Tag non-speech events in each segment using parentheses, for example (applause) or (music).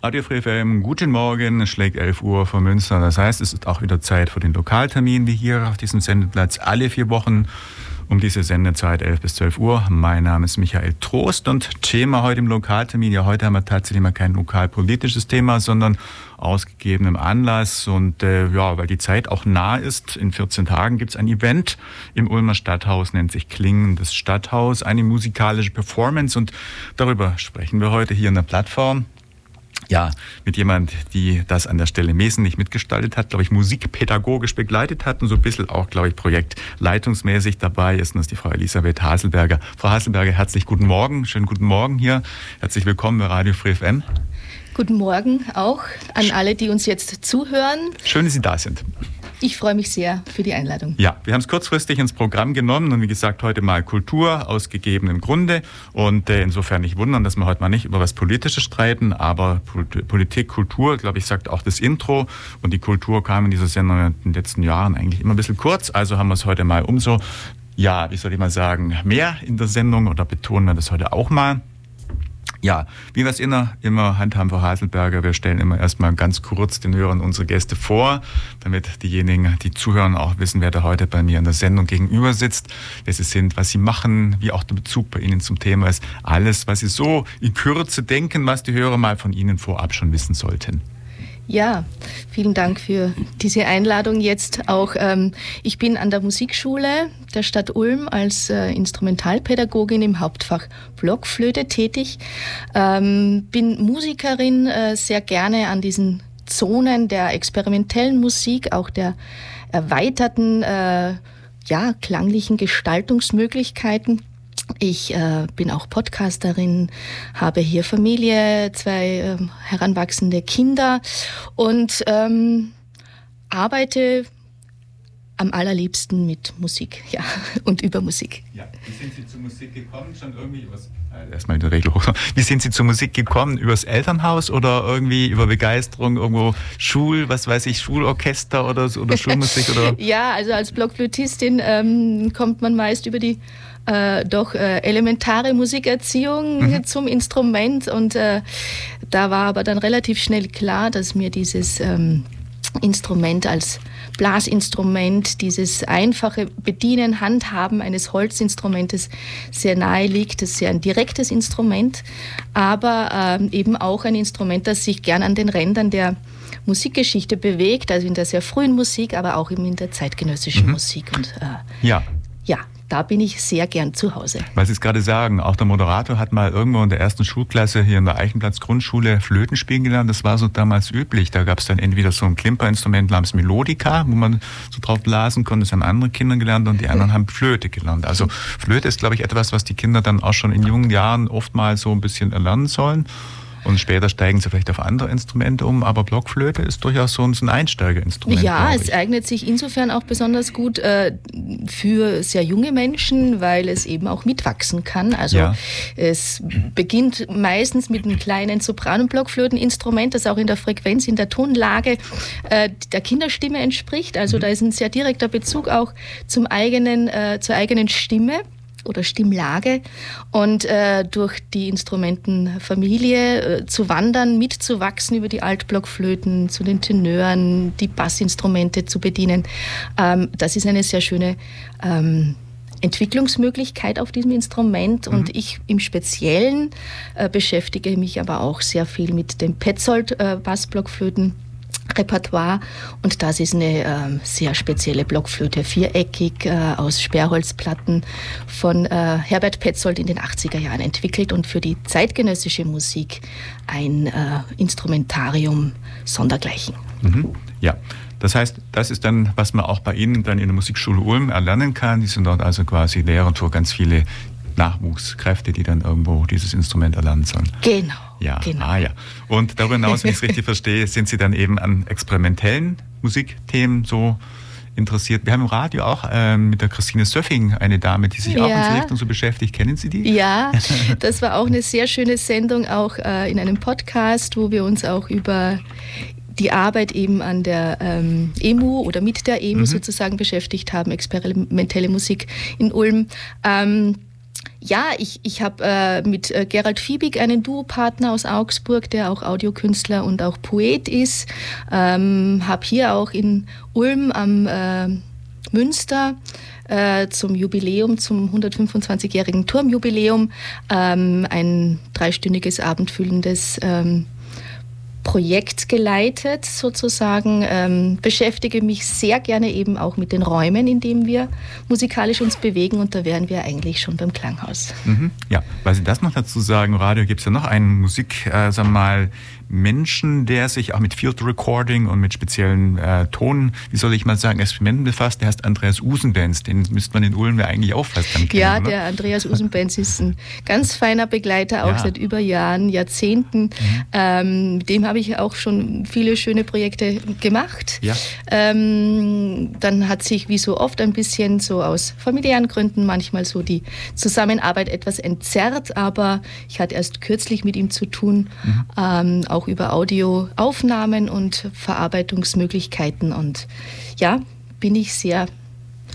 Radio Free guten Morgen, es schlägt 11 Uhr vor Münster. Das heißt, es ist auch wieder Zeit für den Lokaltermin, wie hier auf diesem Sendeplatz alle vier Wochen um diese Sendezeit 11 bis 12 Uhr. Mein Name ist Michael Trost und Thema heute im Lokaltermin. Ja, heute haben wir tatsächlich mal kein lokalpolitisches Thema, sondern ausgegebenem Anlass. Und äh, ja, weil die Zeit auch nah ist, in 14 Tagen gibt es ein Event im Ulmer Stadthaus, nennt sich Klingendes Stadthaus, eine musikalische Performance. Und darüber sprechen wir heute hier in der Plattform ja, mit jemand, die das an der Stelle wesentlich mitgestaltet hat, glaube ich, musikpädagogisch begleitet hat und so ein bisschen auch, glaube ich, projektleitungsmäßig dabei ist. Und das ist die Frau Elisabeth Haselberger. Frau Haselberger, herzlich guten Morgen. Schönen guten Morgen hier. Herzlich willkommen bei Radio Free FM. Guten Morgen auch an alle, die uns jetzt zuhören. Schön, dass Sie da sind. Ich freue mich sehr für die Einladung. Ja, wir haben es kurzfristig ins Programm genommen und wie gesagt, heute mal Kultur aus gegebenem Grunde. Und äh, insofern nicht wundern, dass wir heute mal nicht über was Politisches streiten, aber Politik, Kultur, glaube ich, sagt auch das Intro. Und die Kultur kam in dieser Sendung in den letzten Jahren eigentlich immer ein bisschen kurz. Also haben wir es heute mal umso, ja, wie soll ich mal sagen, mehr in der Sendung oder betonen wir das heute auch mal. Ja, wie wir es immer, immer handhaben, Frau Haselberger, wir stellen immer erstmal ganz kurz den Hörern unsere Gäste vor, damit diejenigen, die zuhören, auch wissen, wer da heute bei mir in der Sendung gegenüber sitzt, wer sie sind, was sie machen, wie auch der Bezug bei Ihnen zum Thema ist. Alles, was Sie so in Kürze denken, was die Hörer mal von Ihnen vorab schon wissen sollten. Ja, vielen Dank für diese Einladung jetzt auch. Ähm, ich bin an der Musikschule der Stadt Ulm als äh, Instrumentalpädagogin im Hauptfach Blockflöte tätig. Ähm, bin Musikerin äh, sehr gerne an diesen Zonen der experimentellen Musik, auch der erweiterten, äh, ja, klanglichen Gestaltungsmöglichkeiten. Ich äh, bin auch Podcasterin, habe hier Familie, zwei äh, heranwachsende Kinder und ähm, arbeite am allerliebsten mit Musik, (laughs) ja, und über Musik. Ja, wie sind Sie zur Musik gekommen? Schon irgendwie übers, äh, erstmal in der Regel hoch. (laughs) Wie sind Sie zur Musik gekommen? Übers Elternhaus oder irgendwie über Begeisterung, irgendwo Schul, was weiß ich, Schulorchester oder, oder Schulmusik? Oder? (laughs) ja, also als Blockflötistin ähm, kommt man meist über die äh, doch äh, elementare Musikerziehung mhm. zum Instrument und äh, da war aber dann relativ schnell klar, dass mir dieses ähm, Instrument als Blasinstrument, dieses einfache Bedienen, Handhaben eines Holzinstrumentes sehr nahe liegt. Das ist ja ein direktes Instrument, aber ähm, eben auch ein Instrument, das sich gern an den Rändern der Musikgeschichte bewegt, also in der sehr frühen Musik, aber auch eben in der zeitgenössischen mhm. Musik. Und, äh, ja. Ja, da bin ich sehr gern zu Hause. Weil Sie es gerade sagen, auch der Moderator hat mal irgendwo in der ersten Schulklasse hier in der Eichenplatz Grundschule Flöten spielen gelernt. Das war so damals üblich. Da gab es dann entweder so ein Klimperinstrument namens Melodica, wo man so drauf blasen konnte. Das haben andere Kinder gelernt und die anderen haben Flöte gelernt. Also Flöte ist, glaube ich, etwas, was die Kinder dann auch schon in jungen Jahren oftmals so ein bisschen erlernen sollen. Und später steigen sie vielleicht auf andere Instrumente um, aber Blockflöte ist durchaus so ein Einsteigerinstrument. Ja, es eignet sich insofern auch besonders gut äh, für sehr junge Menschen, weil es eben auch mitwachsen kann. Also ja. es beginnt meistens mit einem kleinen Sopran- und Blockflöteninstrument, das auch in der Frequenz, in der Tonlage äh, der Kinderstimme entspricht. Also mhm. da ist ein sehr direkter Bezug auch zum eigenen, äh, zur eigenen Stimme oder Stimmlage und äh, durch die Instrumentenfamilie äh, zu wandern, mitzuwachsen über die Altblockflöten zu den Tenören, die Bassinstrumente zu bedienen. Ähm, das ist eine sehr schöne ähm, Entwicklungsmöglichkeit auf diesem Instrument mhm. und ich im Speziellen äh, beschäftige mich aber auch sehr viel mit dem Petzold äh, Bassblockflöten Repertoire und das ist eine äh, sehr spezielle Blockflöte, viereckig äh, aus Sperrholzplatten von äh, Herbert Petzold in den 80er Jahren entwickelt und für die zeitgenössische Musik ein äh, Instrumentarium sondergleichen. Mhm. Ja. Das heißt, das ist dann, was man auch bei Ihnen dann in der Musikschule Ulm erlernen kann. Die sind dort also quasi Lehrer für ganz viele Nachwuchskräfte, die dann irgendwo dieses Instrument erlernen sollen. Genau. Ja, genau. ah ja. Und darüber hinaus, wenn ich es richtig (laughs) verstehe, sind Sie dann eben an experimentellen Musikthemen so interessiert. Wir haben im Radio auch ähm, mit der Christine Söffing eine Dame, die sich ja. auch in diese Richtung so beschäftigt. Kennen Sie die? Ja, (laughs) das war auch eine sehr schöne Sendung, auch äh, in einem Podcast, wo wir uns auch über die Arbeit eben an der ähm, EMU oder mit der EMU mhm. sozusagen beschäftigt haben, experimentelle Musik in Ulm. Ähm, ja, ich, ich habe äh, mit äh, Gerald Fiebig einen Duopartner aus Augsburg, der auch Audiokünstler und auch Poet ist. Ähm, habe hier auch in Ulm am äh, Münster äh, zum Jubiläum, zum 125-jährigen Turmjubiläum, ähm, ein dreistündiges, abendfüllendes ähm, Projekt geleitet sozusagen, ähm, beschäftige mich sehr gerne eben auch mit den Räumen, in denen wir musikalisch uns bewegen. Und da wären wir eigentlich schon beim Klanghaus. Mhm, ja, weil Sie das noch dazu sagen, Radio gibt es ja noch einen Musik, äh, sagen wir mal, Menschen, der sich auch mit Field Recording und mit speziellen äh, Ton, wie soll ich mal sagen, Experimenten befasst. Der heißt Andreas Usenbenz. Den müsste man in Ulm ja eigentlich auch fast dann kennen. Ja, oder? der Andreas Usenbenz ist ein ganz feiner Begleiter, auch ja. seit über Jahren, Jahrzehnten. Mhm. Ähm, dem habe ich auch schon viele schöne Projekte gemacht. Ja. Ähm, dann hat sich wie so oft ein bisschen so aus familiären Gründen manchmal so die Zusammenarbeit etwas entzerrt, aber ich hatte erst kürzlich mit ihm zu tun. Mhm. Ähm, auch über Audioaufnahmen und Verarbeitungsmöglichkeiten. Und ja, bin ich sehr,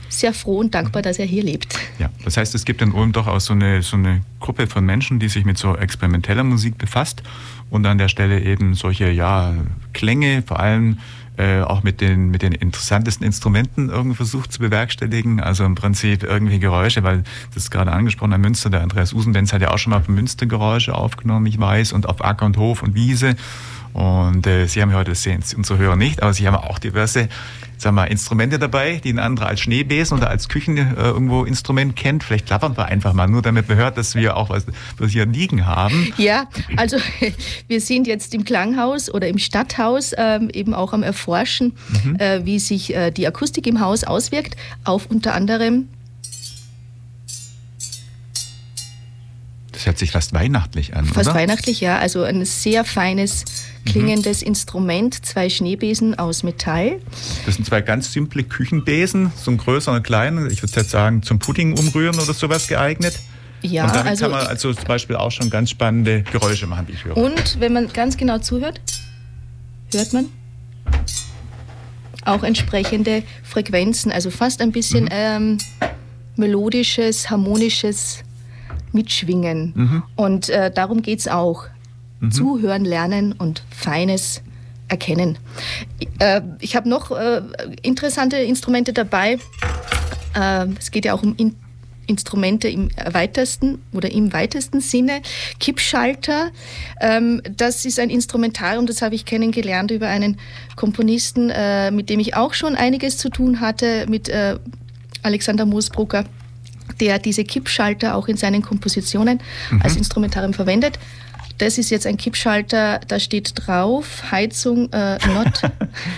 sehr froh und dankbar, dass er hier lebt. Ja, das heißt, es gibt in Ulm doch auch so eine, so eine Gruppe von Menschen, die sich mit so experimenteller Musik befasst und an der Stelle eben solche ja, Klänge, vor allem äh, auch mit den, mit den interessantesten Instrumenten irgendwie versucht zu bewerkstelligen. Also im Prinzip irgendwie Geräusche, weil das gerade angesprochen, Münster, der Andreas Usenbenz hat ja auch schon mal von Münster Geräusche aufgenommen, ich weiß, und auf Acker und Hof und Wiese. Und äh, Sie haben ja heute, das sehen unsere Hörer nicht, aber Sie haben auch diverse sag mal, Instrumente dabei, die ein anderer als Schneebesen oder als Küchen äh, irgendwo Instrument kennt. Vielleicht klappern wir einfach mal, nur damit man hört, dass wir auch was, was hier liegen haben. Ja, also (laughs) wir sind jetzt im Klanghaus oder im Stadthaus ähm, eben auch am Erforschen, mhm. äh, wie sich äh, die Akustik im Haus auswirkt, auf unter anderem Das hört sich fast weihnachtlich an. Fast oder? weihnachtlich, ja. Also ein sehr feines, klingendes mhm. Instrument, zwei Schneebesen aus Metall. Das sind zwei ganz simple Küchenbesen, so ein größer und ein kleiner. Ich würde jetzt sagen, zum Pudding umrühren oder sowas geeignet. Ja, und damit also kann man also zum Beispiel auch schon ganz spannende Geräusche machen, wie ich höre. Und wenn man ganz genau zuhört, hört man auch entsprechende Frequenzen, also fast ein bisschen mhm. ähm, melodisches, harmonisches mitschwingen. Mhm. Und äh, darum geht es auch. Mhm. Zuhören, lernen und Feines erkennen. Äh, ich habe noch äh, interessante Instrumente dabei. Äh, es geht ja auch um in Instrumente im weitesten oder im weitesten Sinne. Kippschalter, ähm, das ist ein Instrumentarium, das habe ich kennengelernt über einen Komponisten, äh, mit dem ich auch schon einiges zu tun hatte, mit äh, Alexander Moosbrucker der diese Kippschalter auch in seinen Kompositionen mhm. als Instrumentarium verwendet. Das ist jetzt ein Kippschalter, da steht drauf Heizung äh, not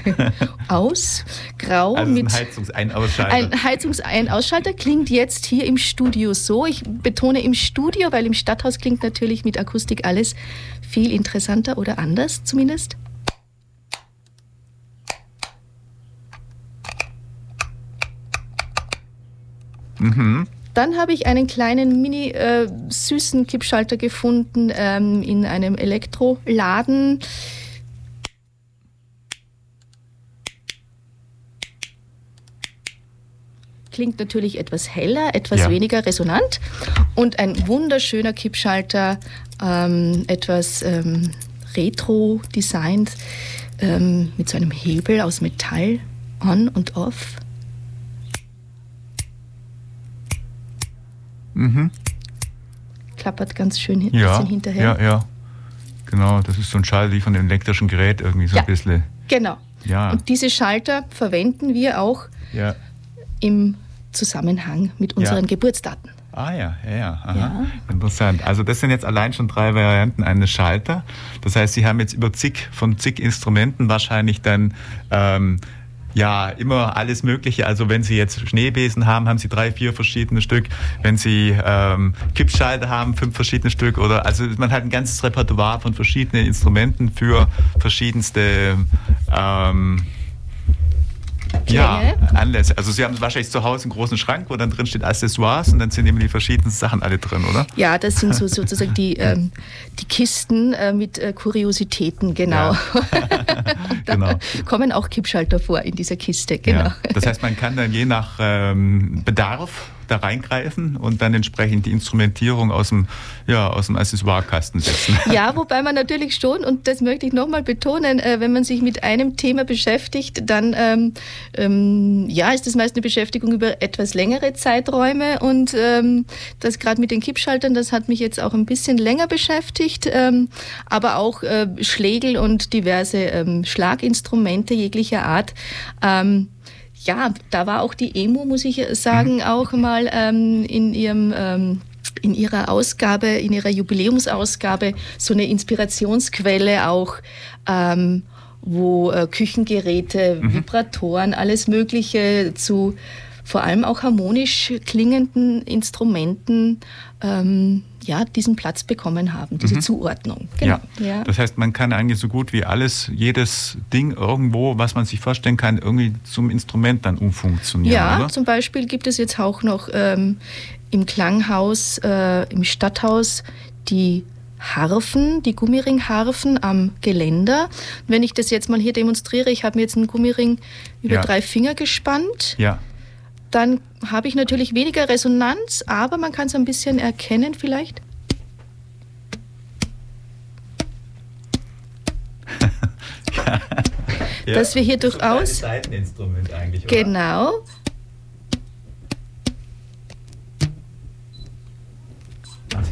(laughs) aus, grau also mit ein Heizungsein-Ausschalter. Ein Heizungsein-Ausschalter klingt jetzt hier im Studio so. Ich betone im Studio, weil im Stadthaus klingt natürlich mit Akustik alles viel interessanter oder anders zumindest. Mhm. Dann habe ich einen kleinen mini äh, süßen Kippschalter gefunden ähm, in einem Elektroladen. Klingt natürlich etwas heller, etwas ja. weniger resonant und ein wunderschöner Kippschalter, ähm, etwas ähm, retro designt ähm, mit so einem Hebel aus Metall on und off. Mhm. Klappert ganz schön hin, ja, bisschen hinterher. Ja, ja. Genau, das ist so ein Schalter wie von dem elektrischen Gerät irgendwie so ja, ein bisschen. Genau. Ja. Und diese Schalter verwenden wir auch ja. im Zusammenhang mit unseren ja. Geburtsdaten. Ah ja, ja, ja. Aha. ja. Interessant. Also das sind jetzt allein schon drei Varianten eines Schalter. Das heißt, Sie haben jetzt über zig von zig Instrumenten wahrscheinlich dann ähm, ja, immer alles Mögliche. Also wenn Sie jetzt Schneebesen haben, haben Sie drei, vier verschiedene Stück. Wenn Sie ähm, Kippschalter haben, fünf verschiedene Stück. Oder also man hat ein ganzes Repertoire von verschiedenen Instrumenten für verschiedenste ähm, Ja, Anlässe. Also Sie haben wahrscheinlich zu Hause einen großen Schrank, wo dann drin steht Accessoires und dann sind eben die verschiedenen Sachen alle drin, oder? Ja, das sind so (laughs) sozusagen die, ähm, die Kisten äh, mit äh, Kuriositäten, genau. Ja. (laughs) (laughs) da genau. kommen auch Kippschalter vor in dieser Kiste, genau. Ja. Das heißt, man kann dann je nach ähm, Bedarf da reingreifen und dann entsprechend die Instrumentierung aus dem, ja, aus dem Accessoirekasten setzen. Ja, wobei man natürlich schon, und das möchte ich nochmal betonen, äh, wenn man sich mit einem Thema beschäftigt, dann ähm, ähm, ja, ist das meist eine Beschäftigung über etwas längere Zeiträume. Und ähm, das gerade mit den Kippschaltern, das hat mich jetzt auch ein bisschen länger beschäftigt, ähm, aber auch äh, Schlägel und diverse ähm, Schlaginstrumente jeglicher Art. Ähm, ja, da war auch die Emo, muss ich sagen, mhm. auch mal ähm, in ihrem ähm, in ihrer Ausgabe, in ihrer Jubiläumsausgabe so eine Inspirationsquelle auch, ähm, wo äh, Küchengeräte, mhm. Vibratoren, alles Mögliche zu vor allem auch harmonisch klingenden Instrumenten ähm, ja, diesen Platz bekommen haben, diese mhm. Zuordnung. Genau. Ja. ja. Das heißt, man kann eigentlich so gut wie alles, jedes Ding irgendwo, was man sich vorstellen kann, irgendwie zum Instrument dann umfunktionieren. Ja, oder? zum Beispiel gibt es jetzt auch noch ähm, im Klanghaus, äh, im Stadthaus die Harfen, die Gummiringharfen am Geländer. Wenn ich das jetzt mal hier demonstriere, ich habe mir jetzt einen Gummiring über ja. drei Finger gespannt. Ja dann habe ich natürlich weniger Resonanz, aber man kann es ein bisschen erkennen vielleicht. (laughs) ja. Dass wir hier durchaus. Ein Seiteninstrument eigentlich, oder? Genau.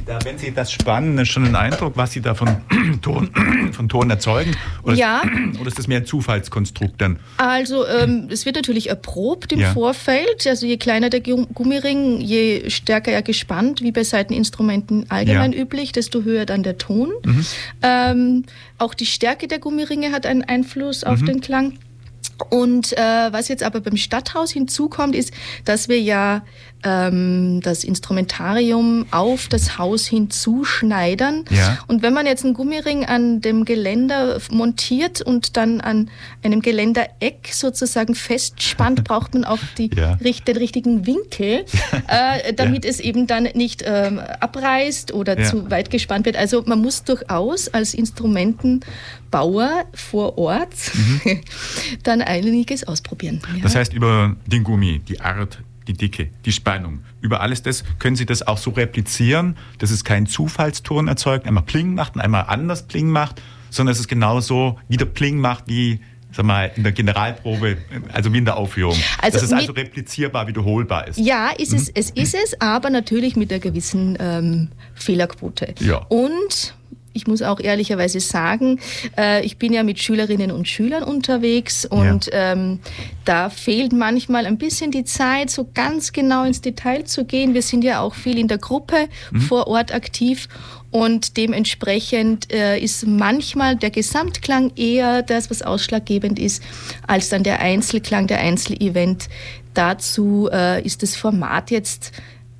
Da, wenn Sie das spannen, schon einen Eindruck, was Sie da von (clears throat) Ton, (clears throat) von Ton erzeugen? Oder ja. Ist, (clears throat) oder ist das mehr ein Zufallskonstrukt dann? Also ähm, es wird natürlich erprobt im ja. Vorfeld. Also je kleiner der Gummiring, je stärker er gespannt, wie bei Seiteninstrumenten allgemein ja. üblich, desto höher dann der Ton. Mhm. Ähm, auch die Stärke der Gummiringe hat einen Einfluss auf mhm. den Klang. Und äh, was jetzt aber beim Stadthaus hinzukommt, ist, dass wir ja ähm, das Instrumentarium auf das Haus hinzuschneidern. Ja. Und wenn man jetzt einen Gummiring an dem Geländer montiert und dann an einem Geländereck sozusagen festspannt, (laughs) braucht man auch die, ja. den richtigen Winkel, äh, damit ja. es eben dann nicht ähm, abreißt oder zu weit gespannt wird. Also man muss durchaus als Instrumentenbauer vor Ort mhm. (laughs) dann einiges ausprobieren. Das heißt, über den Gummi, die Art die Dicke, die Spannung. Über alles das können Sie das auch so replizieren, dass es keinen Zufallston erzeugt, einmal Pling macht und einmal anders Pling macht, sondern dass es genauso wieder Pling macht wie sag mal, in der Generalprobe, also wie in der Aufführung. Also dass es also replizierbar, wiederholbar ist. Ja, ist mhm. es, es ist es, aber natürlich mit einer gewissen ähm, Fehlerquote. Ja. Und ich muss auch ehrlicherweise sagen, äh, ich bin ja mit Schülerinnen und Schülern unterwegs und ja. ähm, da fehlt manchmal ein bisschen die Zeit, so ganz genau ins Detail zu gehen. Wir sind ja auch viel in der Gruppe mhm. vor Ort aktiv und dementsprechend äh, ist manchmal der Gesamtklang eher das, was ausschlaggebend ist, als dann der Einzelklang, der Einzelevent. Dazu äh, ist das Format jetzt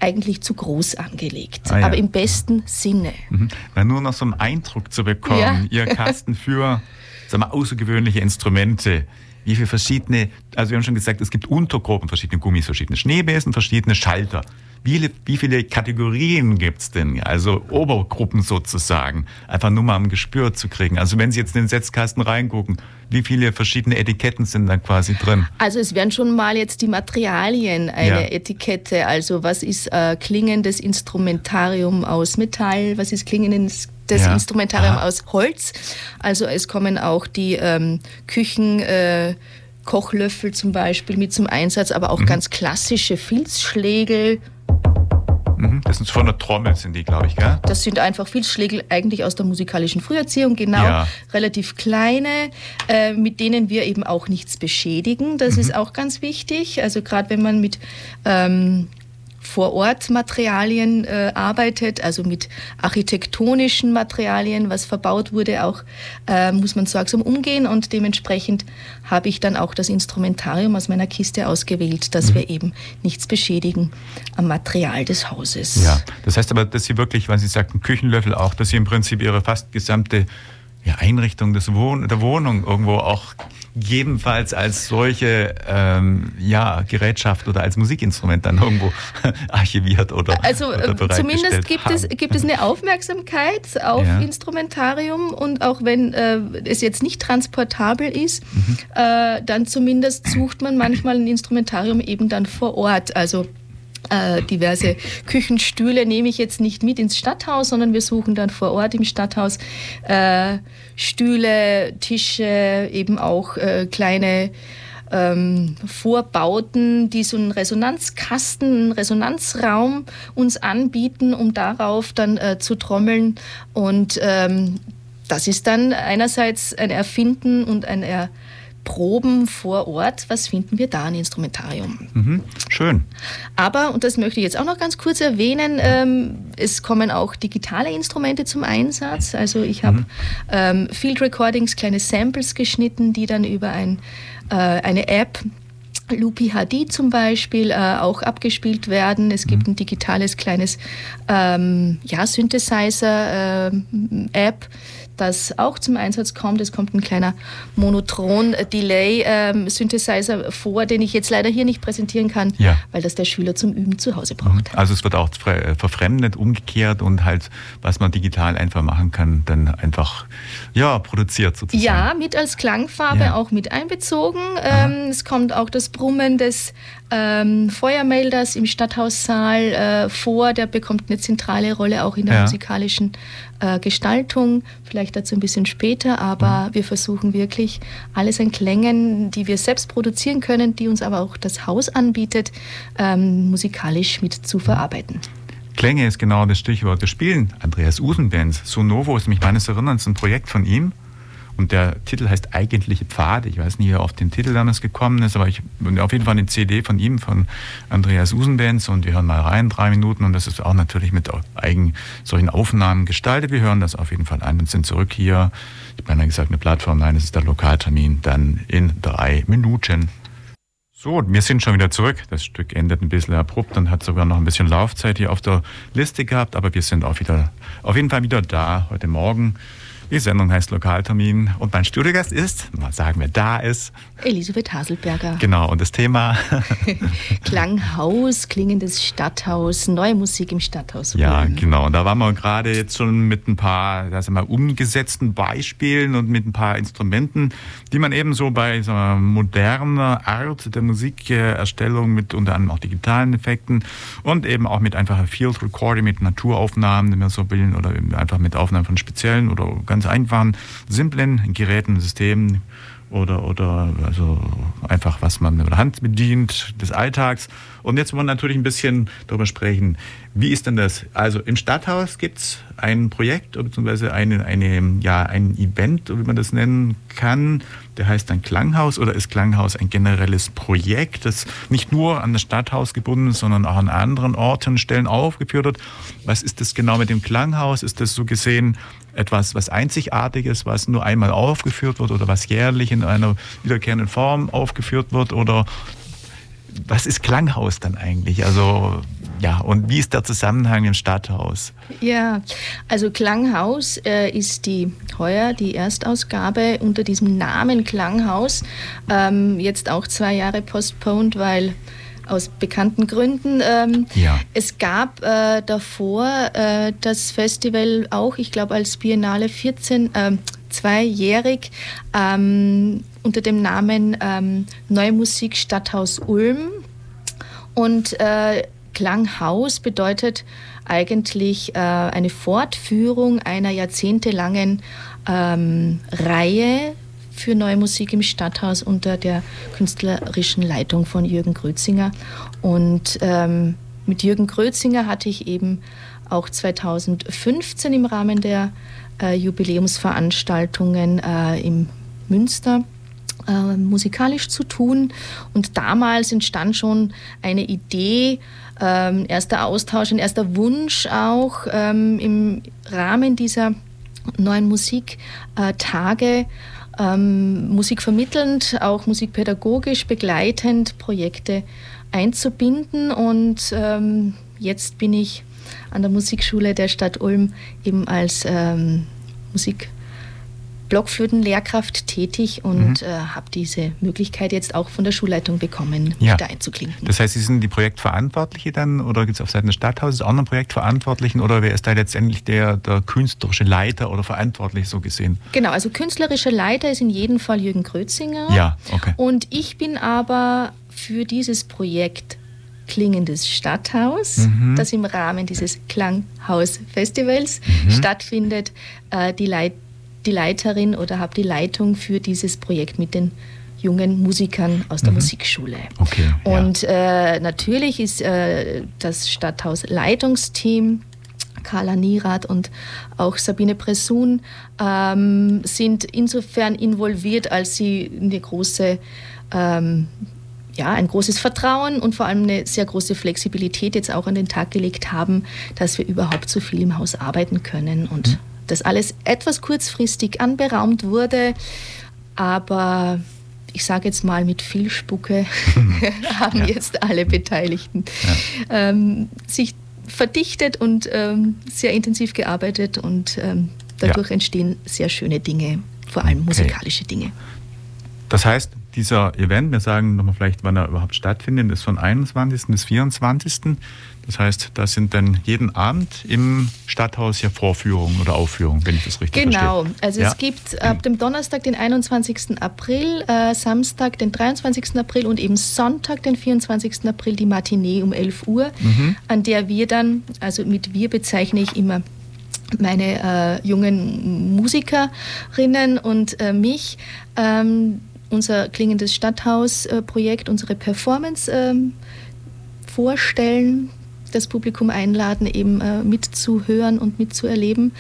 eigentlich zu groß angelegt, ah, ja. aber im besten Sinne. Mhm. Na, nur noch so einen Eindruck zu bekommen, ja. Ihr Kasten für sag mal, außergewöhnliche Instrumente. Wie viele verschiedene, also wir haben schon gesagt, es gibt Untergruppen, verschiedene Gummis, verschiedene Schneebesen, verschiedene Schalter. Wie viele, wie viele Kategorien gibt es denn? Also Obergruppen sozusagen. Einfach nur mal ein Gespür zu kriegen. Also wenn Sie jetzt in den Setzkasten reingucken, wie viele verschiedene Etiketten sind da quasi drin? Also es wären schon mal jetzt die Materialien eine ja. Etikette. Also was ist äh, klingendes Instrumentarium aus Metall? Was ist klingendes das ja. Instrumentarium Aha. aus Holz. Also es kommen auch die ähm, Küchen. Äh, Kochlöffel zum Beispiel mit zum Einsatz, aber auch mhm. ganz klassische Filzschlägel, Mhm, das sind von der Trommel, sind die, glaube ich, gell? Das sind einfach Filzschlägel eigentlich aus der musikalischen Früherziehung, genau. Ja. Relativ kleine, äh, mit denen wir eben auch nichts beschädigen. Das mhm. ist auch ganz wichtig. Also gerade wenn man mit ähm, Vorortmaterialien äh, arbeitet, also mit architektonischen Materialien, was verbaut wurde, auch äh, muss man sorgsam umgehen und dementsprechend habe ich dann auch das Instrumentarium aus meiner Kiste ausgewählt, dass mhm. wir eben nichts beschädigen am Material des Hauses. Ja, das heißt aber, dass Sie wirklich, wenn Sie sagten Küchenlöffel auch, dass Sie im Prinzip Ihre fast gesamte ja, Einrichtung des Wohn der Wohnung irgendwo auch jedenfalls als solche ähm, ja, Gerätschaft oder als Musikinstrument dann irgendwo (laughs) archiviert oder Also oder äh, zumindest gibt es, gibt es eine Aufmerksamkeit auf ja. Instrumentarium und auch wenn äh, es jetzt nicht transportabel ist, mhm. äh, dann zumindest sucht man manchmal ein Instrumentarium eben dann vor Ort. Also äh, diverse Küchenstühle nehme ich jetzt nicht mit ins Stadthaus, sondern wir suchen dann vor Ort im Stadthaus äh, Stühle, Tische, eben auch äh, kleine ähm, Vorbauten, die so einen Resonanzkasten, einen Resonanzraum uns anbieten, um darauf dann äh, zu trommeln. Und ähm, das ist dann einerseits ein Erfinden und ein er Proben vor Ort, was finden wir da ein Instrumentarium? Mhm, schön. Aber, und das möchte ich jetzt auch noch ganz kurz erwähnen, ähm, es kommen auch digitale Instrumente zum Einsatz. Also ich habe mhm. ähm, Field Recordings, kleine Samples geschnitten, die dann über ein, äh, eine App Loopy HD zum Beispiel äh, auch abgespielt werden. Es gibt mhm. ein digitales kleines ähm, ja, Synthesizer-App. Äh, das auch zum Einsatz kommt. Es kommt ein kleiner Monotron-Delay-Synthesizer ähm, vor, den ich jetzt leider hier nicht präsentieren kann, ja. weil das der Schüler zum Üben zu Hause braucht. Also es wird auch äh, verfremdet, umgekehrt und halt, was man digital einfach machen kann, dann einfach ja, produziert sozusagen. Ja, mit als Klangfarbe ja. auch mit einbezogen. Ähm, es kommt auch das Brummen des ähm, Feuermelders im Stadthaussaal äh, vor. Der bekommt eine zentrale Rolle auch in der ja. musikalischen äh, Gestaltung. Vielleicht dazu ein bisschen später, aber mhm. wir versuchen wirklich alles an Klängen, die wir selbst produzieren können, die uns aber auch das Haus anbietet, ähm, musikalisch mit zu verarbeiten. Klänge ist genau das Stichwort. Wir spielen Andreas Usenbands. Sonovo ist nämlich meines Erinnerns ein Projekt von ihm. Und der Titel heißt Eigentliche Pfade. Ich weiß nicht, wie er auf den Titel damals gekommen ist, aber ich auf jeden Fall eine CD von ihm, von Andreas Usenbenz. Und wir hören mal rein, drei Minuten. Und das ist auch natürlich mit eigen solchen Aufnahmen gestaltet. Wir hören das auf jeden Fall ein und sind zurück hier. Ich habe gesagt, eine Plattform. Nein, es ist der Lokaltermin. Dann in drei Minuten. So, wir sind schon wieder zurück. Das Stück endet ein bisschen abrupt und hat sogar noch ein bisschen Laufzeit hier auf der Liste gehabt, aber wir sind auch wieder, auf jeden Fall wieder da heute Morgen. Die Sendung heißt Lokaltermin und mein Studiogast ist, mal sagen, wer da ist. Elisabeth Haselberger. Genau, und das Thema? (laughs) Klanghaus, klingendes Stadthaus, neue Musik im Stadthaus. Ja, genau. Und da waren wir gerade jetzt schon mit ein paar, sagen wir, umgesetzten Beispielen und mit ein paar Instrumenten, die man eben so bei so moderner Art der Musikerstellung mit unter anderem auch digitalen Effekten und eben auch mit einfacher Field Recording, mit Naturaufnahmen, die man so bilden oder einfach mit Aufnahmen von speziellen oder ganz ganz einfachen, simplen Geräten, Systemen oder, oder also einfach, was man mit der Hand bedient, des Alltags. Und jetzt wollen wir natürlich ein bisschen darüber sprechen, wie ist denn das? Also im Stadthaus gibt es ein Projekt bzw. Eine, eine, ja, ein Event, wie man das nennen kann, der heißt dann Klanghaus oder ist Klanghaus ein generelles Projekt, das nicht nur an das Stadthaus gebunden ist, sondern auch an anderen Orten, Stellen aufgeführt wird. Was ist das genau mit dem Klanghaus? Ist das so gesehen etwas, was Einzigartiges, was nur einmal aufgeführt wird oder was jährlich in einer wiederkehrenden Form aufgeführt wird? Oder was ist Klanghaus dann eigentlich? Also ja, und wie ist der Zusammenhang im Stadthaus? Ja, also Klanghaus äh, ist die heuer die Erstausgabe unter diesem Namen Klanghaus. Ähm, jetzt auch zwei Jahre postponed, weil aus bekannten Gründen. Ähm, ja. Es gab äh, davor äh, das Festival auch, ich glaube als Biennale 14, äh, zweijährig ähm, unter dem Namen ähm, Neue Musik Stadthaus Ulm. Und äh, Klanghaus bedeutet eigentlich äh, eine Fortführung einer jahrzehntelangen ähm, Reihe für neue Musik im Stadthaus unter der künstlerischen Leitung von Jürgen Grötzinger. Und ähm, mit Jürgen Grötzinger hatte ich eben auch 2015 im Rahmen der äh, Jubiläumsveranstaltungen äh, im Münster äh, musikalisch zu tun. Und damals entstand schon eine Idee, ähm, erster Austausch, ein erster Wunsch auch ähm, im Rahmen dieser neuen Musiktage ähm, musikvermittelnd, auch musikpädagogisch begleitend Projekte einzubinden. Und ähm, jetzt bin ich an der Musikschule der Stadt Ulm eben als ähm, Musik Blockflötenlehrkraft tätig und mhm. äh, habe diese Möglichkeit jetzt auch von der Schulleitung bekommen, mich ja. da einzuklinken. Das heißt, Sie sind die Projektverantwortliche dann oder gibt es auf Seiten des Stadthauses auch noch Projektverantwortlichen oder wer ist da letztendlich der, der künstlerische Leiter oder verantwortlich so gesehen? Genau, also künstlerischer Leiter ist in jedem Fall Jürgen Krötzinger. Ja, okay. Und ich bin aber für dieses Projekt Klingendes Stadthaus, mhm. das im Rahmen dieses Klanghaus-Festivals mhm. stattfindet, äh, die, Leit die Leiterin oder habe die Leitung für dieses Projekt mit den jungen Musikern aus der mhm. Musikschule. Okay, Und äh, natürlich ist äh, das Stadthaus Leitungsteam Carla Nierath und auch Sabine Pressun ähm, sind insofern involviert, als sie eine große ähm, ja, ein großes Vertrauen und vor allem eine sehr große Flexibilität jetzt auch an den Tag gelegt haben, dass wir überhaupt so viel im Haus arbeiten können und mhm. Das alles etwas kurzfristig anberaumt wurde, aber ich sage jetzt mal mit viel Spucke (laughs) (laughs) haben ja. jetzt alle Beteiligten ja. ähm, sich verdichtet und ähm, sehr intensiv gearbeitet und ähm, dadurch ja. entstehen sehr schöne Dinge, vor allem musikalische Dinge. Das heißt, dieser Event, wir sagen nochmal vielleicht, wann er überhaupt stattfindet, ist von 21. bis 24. Das heißt, da sind dann jeden Abend im Stadthaus hier Vorführungen oder Aufführungen, wenn ich das richtig genau. verstehe. Genau, also ja? es gibt ab dem Donnerstag, den 21. April, äh, Samstag, den 23. April und eben Sonntag, den 24. April, die Matinee um 11 Uhr, mhm. an der wir dann, also mit wir bezeichne ich immer meine äh, jungen Musikerinnen und äh, mich, ähm, unser Klingendes Stadthaus-Projekt, unsere Performance ähm, vorstellen, das Publikum einladen, eben äh, mitzuhören und mitzuerleben.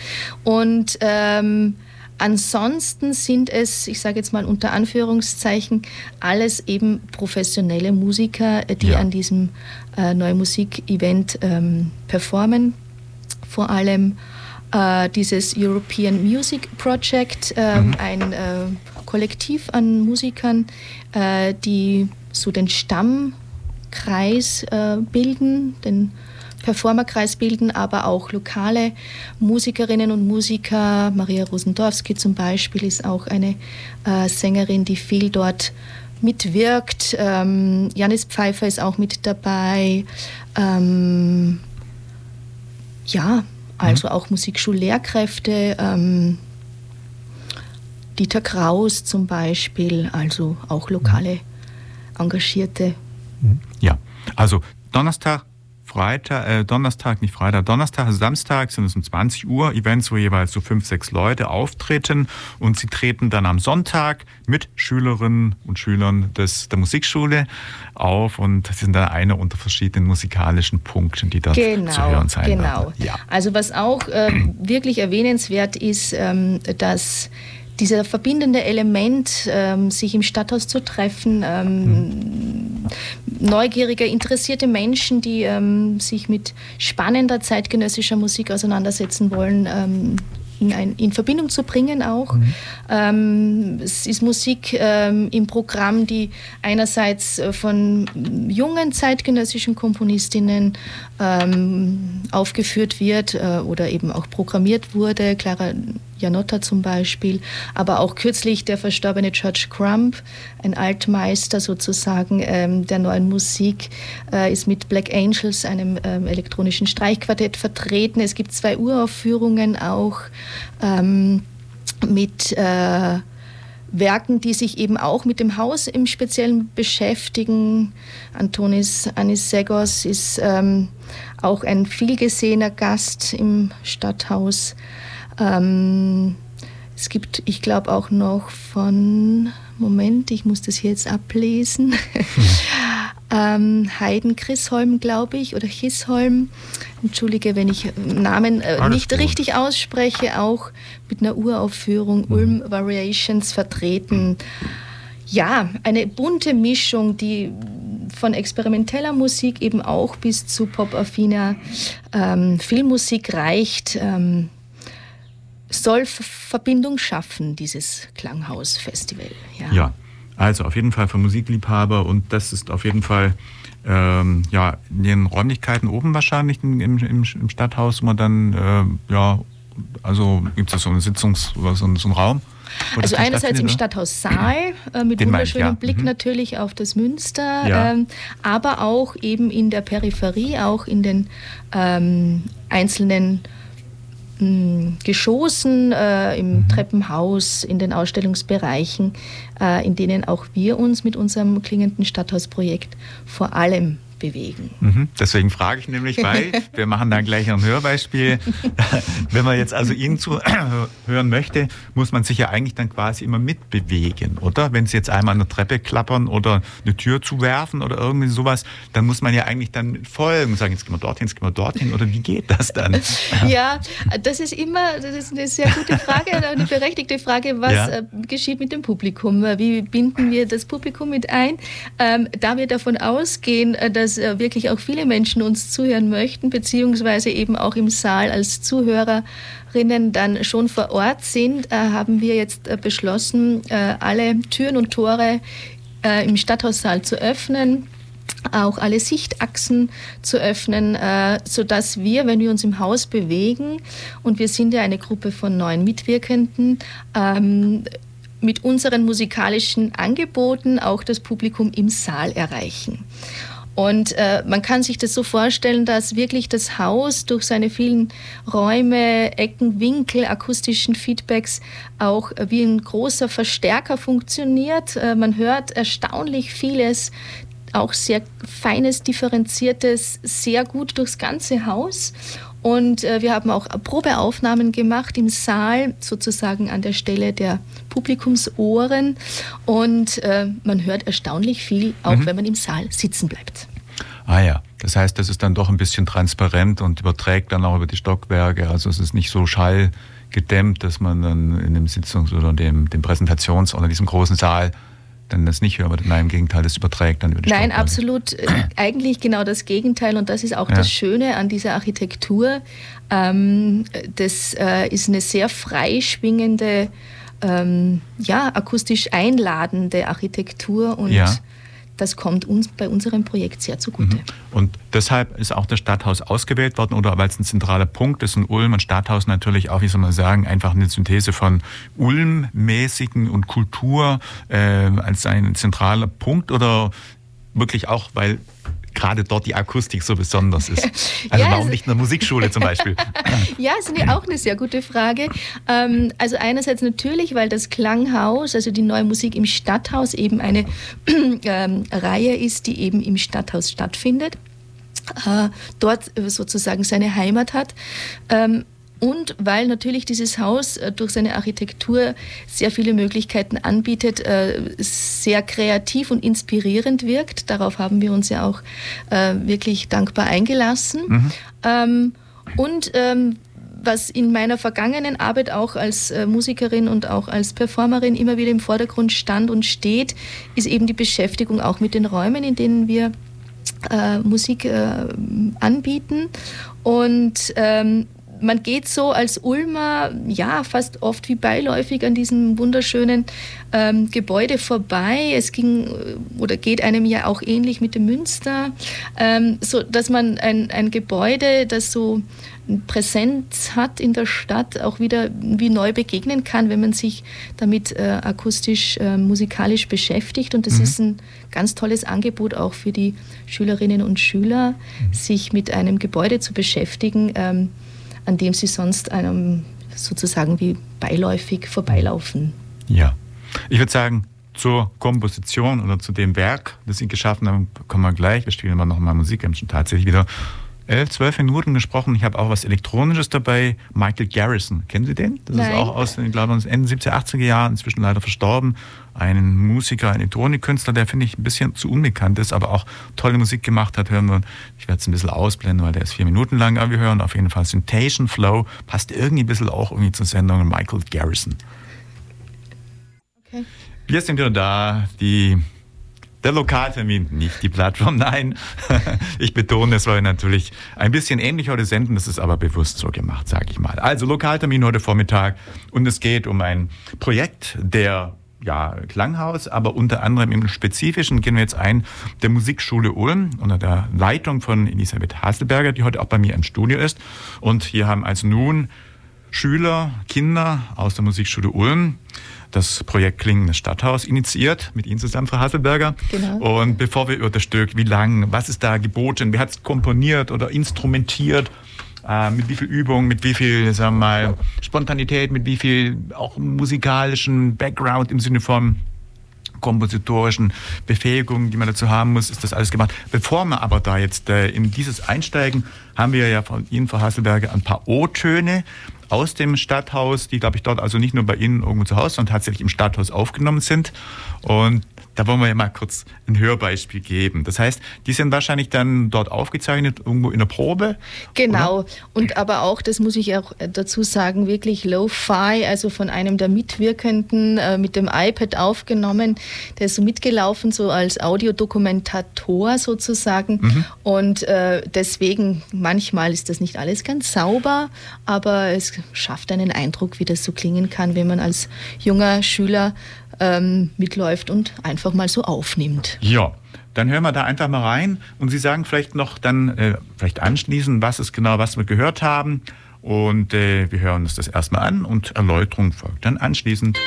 Und ähm, ansonsten sind es, ich sage jetzt mal unter Anführungszeichen, alles eben professionelle Musiker, äh, die ja. an diesem äh, Neue Musik-Event ähm, performen. Vor allem äh, dieses European Music Project, ähm, mhm. ein äh, Kollektiv an Musikern, äh, die so den Stammkreis äh, bilden, den Performerkreis bilden, aber auch lokale Musikerinnen und Musiker. Maria Rosendorfski zum Beispiel ist auch eine äh, Sängerin, die viel dort mitwirkt. Ähm, Janis Pfeiffer ist auch mit dabei. Ähm, ja, also mhm. auch Musikschullehrkräfte. Ähm, Dieter Kraus zum Beispiel, also auch lokale Engagierte. Ja, also Donnerstag, Freitag, äh, Donnerstag, nicht Freitag, Donnerstag, Samstag sind es um 20 Uhr Events, wo jeweils so fünf, sechs Leute auftreten und sie treten dann am Sonntag mit Schülerinnen und Schülern des, der Musikschule auf und sie sind dann eine unter verschiedenen musikalischen Punkten, die dort genau, zu hören sein Genau, werden. ja. Also was auch äh, wirklich erwähnenswert ist, ähm, dass dieser verbindende Element, ähm, sich im Stadthaus zu treffen, ähm, mhm. neugierige, interessierte Menschen, die ähm, sich mit spannender zeitgenössischer Musik auseinandersetzen wollen, ähm, in, ein, in, Verbindung zu bringen auch. Mhm. Ähm, es ist Musik ähm, im Programm, die einerseits äh, von jungen zeitgenössischen Komponistinnen ähm, aufgeführt wird äh, oder eben auch programmiert wurde. Clara Janotta zum Beispiel, aber auch kürzlich der verstorbene George Crump, ein Altmeister sozusagen ähm, der neuen Musik, äh, ist mit Black Angels, einem ähm, elektronischen Streichquartett, vertreten. Es gibt zwei Uraufführungen auch ähm, mit äh, Werken, die sich eben auch mit dem Haus im Speziellen beschäftigen. Antonis Anisegos ist ähm, auch ein vielgesehener Gast im Stadthaus. Ähm, es gibt, ich glaube, auch noch von, Moment, ich muss das hier jetzt ablesen, (laughs) ähm, Heiden Chrisholm, glaube ich, oder Chisholm. Entschuldige, wenn ich Namen äh, nicht gut. richtig ausspreche, auch mit einer Uraufführung mhm. Ulm Variations vertreten. Ja, eine bunte Mischung, die von experimenteller Musik eben auch bis zu pop-affiner ähm, Filmmusik reicht. Ähm, soll Verbindung schaffen, dieses Klanghaus-Festival. Ja. ja, also auf jeden Fall für Musikliebhaber und das ist auf jeden Fall ähm, ja, in den Räumlichkeiten oben wahrscheinlich im, im, im Stadthaus, wo man dann, äh, ja, also gibt es so einen Sitzungs- oder so, so einen Raum, also einerseits im Stadthaus Saal äh, mit wunderschönem ja. Blick mhm. natürlich auf das Münster, ja. ähm, aber auch eben in der Peripherie, auch in den ähm, einzelnen Geschossen, äh, im mhm. Treppenhaus, in den Ausstellungsbereichen, äh, in denen auch wir uns mit unserem klingenden Stadthausprojekt vor allem bewegen. Mhm, deswegen frage ich nämlich, weil (laughs) wir machen dann gleich ein Hörbeispiel. (laughs) Wenn man jetzt also Ihnen zuhören (clears throat) möchte, muss man sich ja eigentlich dann quasi immer mitbewegen, oder? Wenn Sie jetzt einmal eine Treppe klappern oder eine Tür zuwerfen oder irgendwie sowas, dann muss man ja eigentlich dann folgen, sagen, jetzt gehen wir dorthin, jetzt gehen wir dorthin, oder wie geht das dann? (laughs) ja, das ist immer, das ist eine sehr gute Frage, eine berechtigte Frage, was ja. Äh, geschieht mit dem Publikum? Wie binden wir das Publikum mit ein? Ähm, da wir davon ausgehen, äh, dass dass äh, wirklich auch viele Menschen uns zuhören möchten, beziehungsweise eben auch im Saal als Zuhörerinnen dann schon vor Ort sind, äh, haben wir jetzt äh, beschlossen, alle Türen und Tore im Stadthaussaal zu öffnen auch alle Sichtachsen zu öffnen, sodass wir, wenn wir uns im Haus bewegen, und wir sind ja eine Gruppe von neun Mitwirkenden, ähm, mit unseren musikalischen Angeboten auch das Publikum im Saal erreichen. Und äh, man kann sich das so vorstellen, dass wirklich das Haus durch seine vielen Räume, Ecken, Winkel, akustischen Feedbacks auch wie ein großer Verstärker funktioniert. Äh, man hört erstaunlich vieles, auch sehr feines, differenziertes, sehr gut durchs ganze Haus. Und äh, wir haben auch Probeaufnahmen gemacht im Saal, sozusagen an der Stelle der Publikumsohren. Und äh, man hört erstaunlich viel, auch mhm. wenn man im Saal sitzen bleibt. Ah ja, das heißt, das ist dann doch ein bisschen transparent und überträgt dann auch über die Stockwerke. Also es ist nicht so schallgedämmt, dass man dann in dem Sitzungs- oder dem, dem Präsentations- oder diesem großen Saal dann das nicht hört. Nein, im Gegenteil, das überträgt dann über die Nein, absolut. Äh, eigentlich genau das Gegenteil. Und das ist auch ja. das Schöne an dieser Architektur. Ähm, das äh, ist eine sehr freischwingende, ähm, ja, akustisch einladende Architektur und ja das kommt uns bei unserem Projekt sehr zugute. Mhm. Und deshalb ist auch das Stadthaus ausgewählt worden oder weil es ein zentraler Punkt ist in Ulm und Stadthaus natürlich auch, wie soll man sagen, einfach eine Synthese von Ulm-mäßigen und Kultur äh, als ein zentraler Punkt oder wirklich auch, weil gerade dort die Akustik so besonders ist. (laughs) Also ja, warum nicht eine Musikschule zum Beispiel? (laughs) ja, ist auch eine sehr gute Frage. Ähm, also einerseits natürlich, weil das Klanghaus, also die neue Musik im Stadthaus eben eine (clears throat) ähm, Reihe ist, die eben im Stadthaus stattfindet. Äh, dort sozusagen seine Heimat hat. Und weil natürlich dieses Haus äh, durch seine Architektur sehr viele Möglichkeiten anbietet, äh, sehr kreativ und inspirierend wirkt. Darauf haben wir uns ja auch äh, wirklich dankbar eingelassen. Mhm. Ähm, und ähm, was in meiner vergangenen Arbeit auch als Musikerin und auch als Performerin immer wieder im Vordergrund stand und steht, ist eben die Beschäftigung auch mit den Räumen, in denen wir äh, Musik äh, anbieten. Und ähm, man geht so als Ulmer, ja, fast oft wie beiläufig an diesem wunderschönen ähm, Gebäude vorbei. Es ging äh, oder geht einem ja auch ähnlich mit dem Münster, ähm, so dass man ein, ein Gebäude, das so Präsenz hat in der Stadt, auch wieder wie neu begegnen kann, wenn man sich damit äh, akustisch, äh, musikalisch beschäftigt. Und das mhm. ist ein ganz tolles Angebot auch für die Schülerinnen und Schüler, mhm. sich mit einem Gebäude zu beschäftigen. Ähm, an dem sie sonst einem sozusagen wie beiläufig vorbeilaufen. Ja, ich würde sagen, zur Komposition oder zu dem Werk, das Sie geschaffen haben, kommen wir gleich. Wir spielen immer noch mal Musik, wir haben schon tatsächlich wieder elf, zwölf Minuten gesprochen. Ich habe auch was Elektronisches dabei. Michael Garrison, kennen Sie den? Das Nein. ist auch aus, ich glaube, Ende 70er, 80er Jahren, inzwischen leider verstorben. Ein Musiker, ein Elektronikkünstler, der finde ich ein bisschen zu unbekannt ist, aber auch tolle Musik gemacht hat. Hören wir, ich werde es ein bisschen ausblenden, weil der ist vier Minuten lang, aber wir hören auf jeden Fall Syntation Flow. Passt irgendwie ein bisschen auch irgendwie zur Sendung Michael Garrison. Okay. Wir sind wieder da, die der Lokaltermin, nicht die Plattform, nein. (laughs) Ich betone, es war natürlich ein bisschen ähnlich heute senden, das ist aber bewusst so gemacht, sage ich mal. Also Lokaltermin heute Vormittag und es geht um ein Projekt der ja, Klanghaus, aber unter anderem im Spezifischen gehen wir jetzt ein der Musikschule Ulm unter der Leitung von Elisabeth Haselberger, die heute auch bei mir im Studio ist. Und hier haben also nun Schüler, Kinder aus der Musikschule Ulm das Projekt Klingendes Stadthaus initiiert, mit Ihnen zusammen, Frau Hasselberger. Genau. Und bevor wir über das Stück, wie lang, was ist da geboten, wer hat es komponiert oder instrumentiert, äh, mit wie viel Übung, mit wie viel, sagen wir mal, Spontanität, mit wie viel auch musikalischen Background im Sinne von kompositorischen Befähigungen, die man dazu haben muss, ist das alles gemacht. Bevor wir aber da jetzt äh, in dieses einsteigen, haben wir ja von Ihnen, Frau Hasselberger, ein paar O-Töne aus dem Stadthaus, die, glaube ich, dort also nicht nur bei Ihnen irgendwo zu Hause, sondern tatsächlich im Stadthaus aufgenommen sind. Und da wollen wir ja mal kurz ein Hörbeispiel geben. Das heißt, die sind wahrscheinlich dann dort aufgezeichnet, irgendwo in der Probe. Genau. Oder? Und aber auch, das muss ich auch dazu sagen, wirklich Lo-Fi, also von einem der Mitwirkenden äh, mit dem iPad aufgenommen. Der ist so mitgelaufen, so als Audiodokumentator sozusagen. Mhm. Und äh, deswegen, manchmal ist das nicht alles ganz sauber, aber es schafft einen Eindruck, wie das so klingen kann, wenn man als junger Schüler ähm, mitläuft und einfach mal so aufnimmt. Ja. Dann hören wir da einfach mal rein und Sie sagen vielleicht noch dann, äh, vielleicht anschließend, was ist genau, was wir gehört haben. Und äh, wir hören uns das erstmal an und Erläuterung folgt dann anschließend.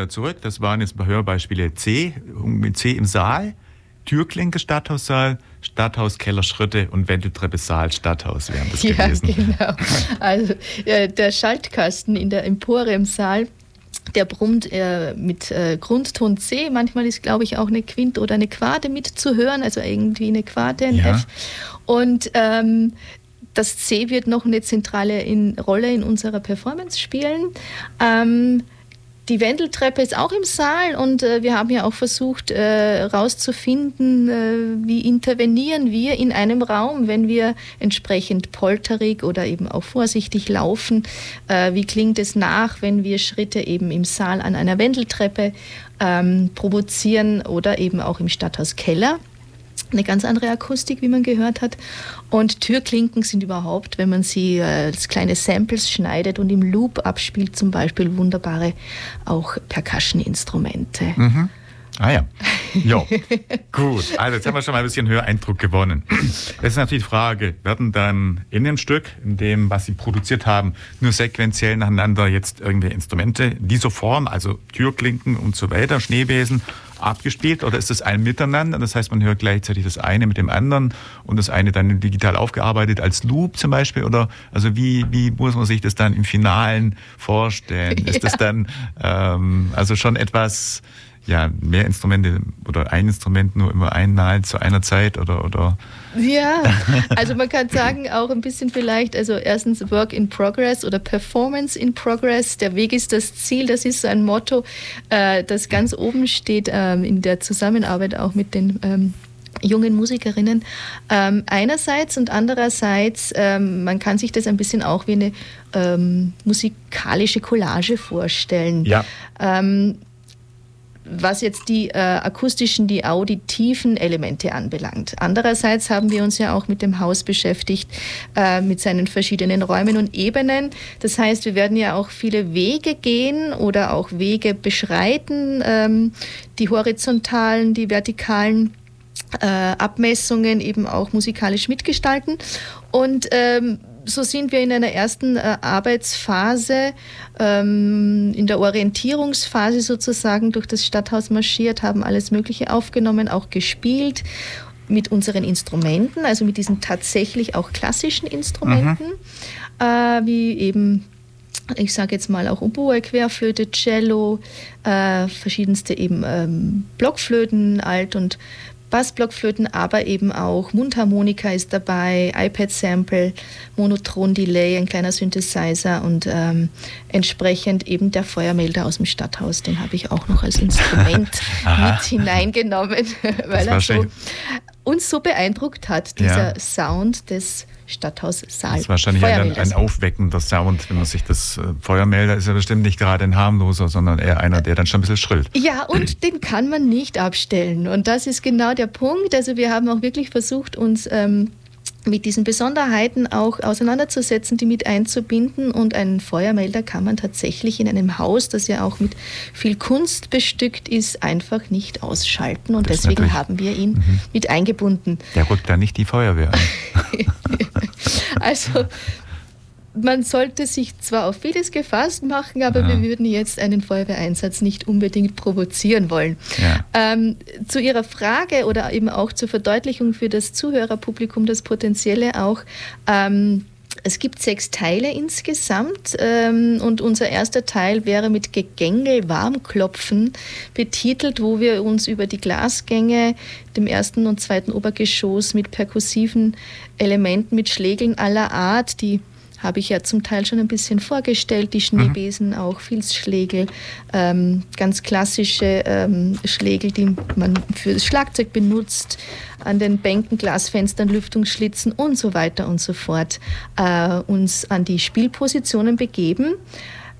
Wieder zurück. Das waren jetzt Hörbeispiele C, mit C im Saal, Türklinke Stadthaussaal, Stadthaus, Kellerschritte und Wendeltreppe Saal, Stadthaus wären das (laughs) ja, gewesen. Genau. Also äh, der Schaltkasten in der Empore im Saal der brummt äh, mit äh, Grundton C. Manchmal ist, glaube ich, auch eine Quint oder eine Quarte mitzuhören, also irgendwie eine Quarte, ein ja. F. Und ähm, das C wird noch eine zentrale in, Rolle in unserer Performance spielen. Ähm, die Wendeltreppe ist auch im Saal und äh, wir haben ja auch versucht herauszufinden, äh, äh, wie intervenieren wir in einem Raum, wenn wir entsprechend polterig oder eben auch vorsichtig laufen. Äh, wie klingt es nach, wenn wir Schritte eben im Saal an einer Wendeltreppe ähm, provozieren oder eben auch im Stadthauskeller eine ganz andere Akustik, wie man gehört hat. Und Türklinken sind überhaupt, wenn man sie äh, als kleine Samples schneidet und im Loop abspielt, zum Beispiel wunderbare auch Percussion-Instrumente. Mhm. Ah ja. (laughs) Ja, gut. Also jetzt haben wir schon mal ein bisschen Höreindruck gewonnen. Jetzt ist natürlich die Frage, werden dann in dem Stück, in dem, was Sie produziert haben, nur sequenziell nacheinander jetzt irgendwelche Instrumente dieser Form, also Türklinken und so weiter, Schneebesen, abgespielt oder ist das ein Miteinander? Das heißt, man hört gleichzeitig das eine mit dem anderen und das eine dann digital aufgearbeitet als Loop zum Beispiel? Oder also wie, wie muss man sich das dann im Finalen vorstellen? Ja. (laughs) Ist das dann ähm, also schon etwas ja, mehr Instrumente oder ein Instrument nur immer einmal zu einer Zeit oder, oder? Ja, also man kann sagen auch ein bisschen vielleicht, also erstens Work in Progress oder Performance in Progress. Der Weg ist das Ziel, das ist so ein Motto, äh, das ganz oben steht ähm, in der Zusammenarbeit auch mit den ähm, jungen Musikerinnen ähm, einerseits und andererseits, ähm, man kann sich das ein bisschen auch wie eine ähm, musikalische Collage vorstellen. Ja. Was jetzt die äh, akustischen, die auditiven Elemente anbelangt. Andererseits haben wir uns ja auch mit dem Haus beschäftigt, äh, mit seinen verschiedenen Räumen und Ebenen. Das heißt, wir werden ja auch viele Wege gehen oder auch Wege beschreiten, ähm, die horizontalen, die vertikalen. Äh, Abmessungen eben auch musikalisch mitgestalten. Und ähm, so sind wir in einer ersten äh, Arbeitsphase, ähm, in der Orientierungsphase sozusagen durch das Stadthaus marschiert, haben alles Mögliche aufgenommen, auch gespielt mit unseren Instrumenten, also mit diesen tatsächlich auch klassischen Instrumenten, mhm. äh, wie eben ich sage jetzt mal auch Oboe, Querflöte, Cello, äh, verschiedenste eben ähm, Blockflöten, Alt- und Bassblockflöten, aber eben auch Mundharmonika ist dabei, iPad-Sample, Monotron-Delay, ein kleiner Synthesizer und ähm, entsprechend eben der Feuermelder aus dem Stadthaus, den habe ich auch noch als Instrument (laughs) mit hineingenommen, (laughs) weil er so, uns so beeindruckt hat, dieser ja. Sound des Stadthaussaal. Das ist wahrscheinlich ein, ein, aufweckender Sound, wenn man sich das äh, Feuermelder ist ja bestimmt nicht gerade ein harmloser, sondern eher einer, der dann schon ein bisschen schrillt. Ja, und den kann man nicht abstellen. Und das ist genau der Punkt. Also wir haben auch wirklich versucht, uns ähm, mit diesen Besonderheiten auch auseinanderzusetzen, die mit einzubinden. Und einen Feuermelder kann man tatsächlich in einem Haus, das ja auch mit viel Kunst bestückt ist, einfach nicht ausschalten. Und das deswegen haben wir ihn mhm. mit eingebunden. Der rückt da nicht die Feuerwehr an. (laughs) (laughs) also man sollte sich zwar auf vieles gefasst machen, aber ja. wir würden jetzt einen Feuerwehreinsatz nicht unbedingt provozieren wollen. Ja. Ähm, zu Ihrer Frage oder eben auch zur Verdeutlichung für das Zuhörerpublikum, das Potenzielle auch. Ähm, es gibt sechs Teile insgesamt ähm, und unser erster Teil wäre mit Gegängel Warmklopfen betitelt, wo wir uns über die Glasgänge, dem ersten und zweiten Obergeschoss mit perkussiven Elementen, mit Schlägeln aller Art, die habe ich ja zum Teil schon ein bisschen vorgestellt. Die Schneebesen, mhm. auch Filzschlägel, ähm, ganz klassische ähm, Schlägel, die man für das Schlagzeug benutzt, an den Bänken, Glasfenstern, Lüftungsschlitzen und so weiter und so fort, äh, uns an die Spielpositionen begeben,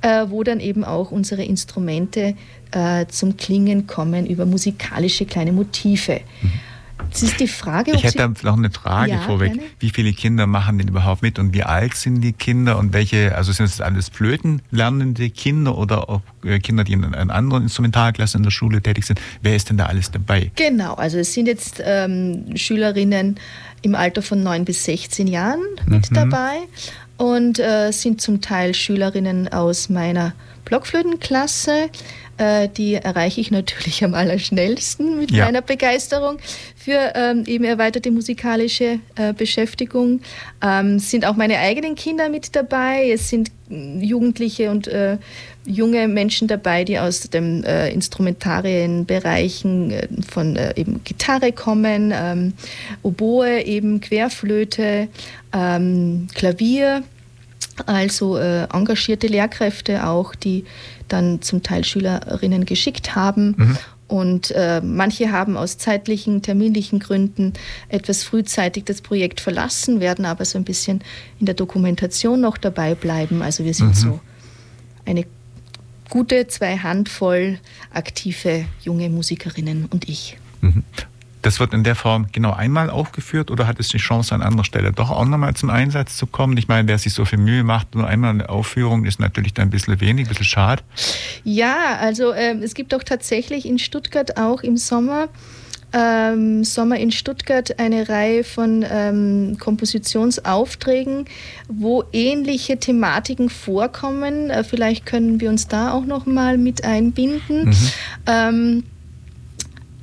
äh, wo dann eben auch unsere Instrumente äh, zum Klingen kommen über musikalische kleine Motive. Mhm. Das ist die Frage. Ich hätte noch eine Frage ja, vorweg. Gerne. Wie viele Kinder machen denn überhaupt mit und wie alt sind die Kinder und welche, also sind es alles Flöten lernende Kinder oder auch äh, Kinder, die in einer anderen Instrumentalklasse in der Schule tätig sind? Wer ist denn da alles dabei? Genau, also es sind jetzt ähm, Schülerinnen im Alter von 9 bis 16 Jahren mit mhm. dabei und äh, sind zum Teil Schülerinnen aus meiner Blockflötenklasse. Äh, die erreiche ich natürlich am allerschnellsten mit ja. meiner Begeisterung für ähm, eben erweiterte musikalische äh, Beschäftigung. Ähm, sind auch meine eigenen Kinder mit dabei. Es sind mm, Jugendliche und äh, junge Menschen dabei, die aus den äh, Instrumentarien-Bereichen äh, von äh, eben Gitarre kommen, ähm, Oboe, eben Querflöte, ähm, Klavier. Also äh, engagierte Lehrkräfte auch, die dann zum Teil Schülerinnen geschickt haben. Mhm. Und äh, manche haben aus zeitlichen, terminlichen Gründen etwas frühzeitig das Projekt verlassen, werden aber so ein bisschen in der Dokumentation noch dabei bleiben. Also wir sind mhm. so eine gute zwei Handvoll aktive junge Musikerinnen und ich. Das wird in der Form genau einmal aufgeführt oder hat es die Chance an anderer Stelle doch auch nochmal zum Einsatz zu kommen? Ich meine, wer sich so viel Mühe macht, nur einmal eine Aufführung ist natürlich dann ein bisschen wenig, ein bisschen schade. Ja, also äh, es gibt doch tatsächlich in Stuttgart auch im Sommer ähm, Sommer in Stuttgart eine Reihe von ähm, Kompositionsaufträgen, wo ähnliche Thematiken vorkommen. Äh, vielleicht können wir uns da auch noch mal mit einbinden. Mhm.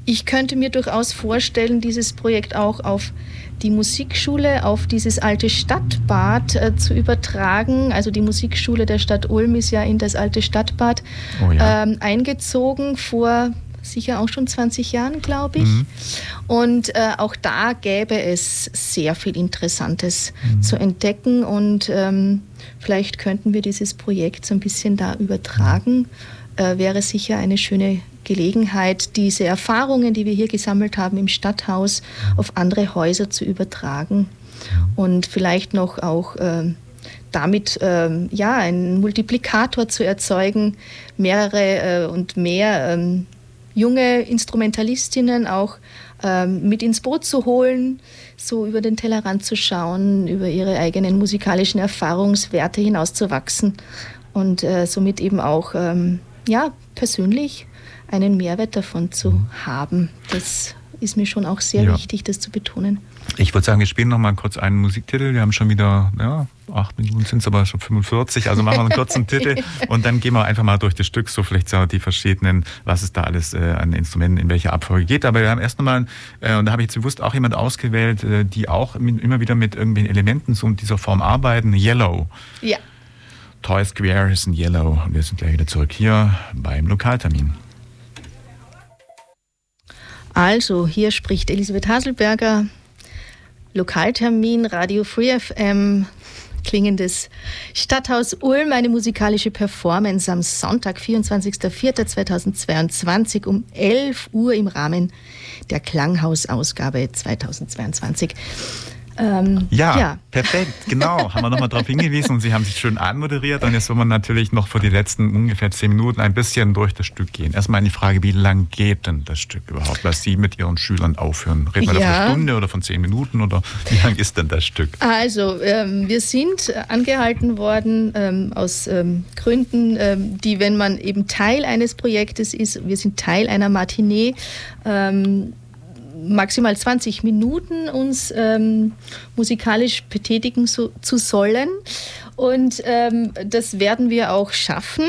Ich könnte mir durchaus vorstellen, dieses Projekt auch auf die Musikschule, auf dieses alte Stadtbad äh, zu übertragen. Also die Musikschule der Stadt Ulm ist ja in das alte Stadtbad oh ja. ähm, eingezogen vor sicher auch schon 20 Jahren, glaube ich. Mhm. Und äh, auch da gäbe es sehr viel Interessantes mhm. zu entdecken und ähm, vielleicht könnten wir dieses Projekt so ein bisschen da übertragen. Äh, wäre sicher eine schöne Gelegenheit, diese Erfahrungen, die wir hier gesammelt haben im Stadthaus, auf andere Häuser zu übertragen. Und vielleicht noch auch äh, damit äh, ja, einen Multiplikator zu erzeugen, mehrere äh, und mehr ähm, junge Instrumentalistinnen auch ähm, mit ins Boot zu holen, so über den Tellerrand zu schauen, über ihre eigenen musikalischen Erfahrungswerte hinauszuwachsen. Und äh, somit eben auch ähm, ja, persönlich einen Mehrwert davon zu haben. Das ist mir schon auch sehr ja. wichtig, das zu betonen. Ich würde sagen, wir spielen noch mal kurz einen Musiktitel. Wir haben schon wieder, ja, acht Minuten sind es aber schon 45, also machen wir einen kurzen (laughs) Titel und dann gehen wir einfach mal durch das Stück, so vielleicht so die verschiedenen, was es da alles äh, an Instrumenten in welcher Abfolge geht. Aber wir haben erst nochmal, äh, und da habe ich jetzt bewusst auch jemand ausgewählt, äh, die auch mit, immer wieder mit irgendwelchen Elementen so in dieser Form arbeiten. Yellow. Ja. Toy Square ist ein Yellow. Und wir sind gleich wieder zurück hier beim Lokaltermin. Also, hier spricht Elisabeth Haselberger, Lokaltermin, Radio Free FM, klingendes Stadthaus Ulm, eine musikalische Performance am Sonntag, 24.04.2022 um 11 Uhr im Rahmen der Klanghausausgabe 2022. Ähm, ja, ja, perfekt, genau. haben wir nochmal darauf hingewiesen und Sie haben sich schön anmoderiert. Und jetzt wollen wir natürlich noch für die letzten ungefähr zehn Minuten ein bisschen durch das Stück gehen. Erstmal die Frage, wie lang geht denn das Stück überhaupt, was Sie mit Ihren Schülern aufhören? Reden wir ja. da von einer Stunde oder von zehn Minuten oder wie lang ist denn das Stück? Also, ähm, wir sind angehalten worden ähm, aus ähm, Gründen, ähm, die, wenn man eben Teil eines Projektes ist, wir sind Teil einer Matinee, ähm, maximal 20 Minuten uns ähm, musikalisch betätigen zu, zu sollen. Und ähm, das werden wir auch schaffen.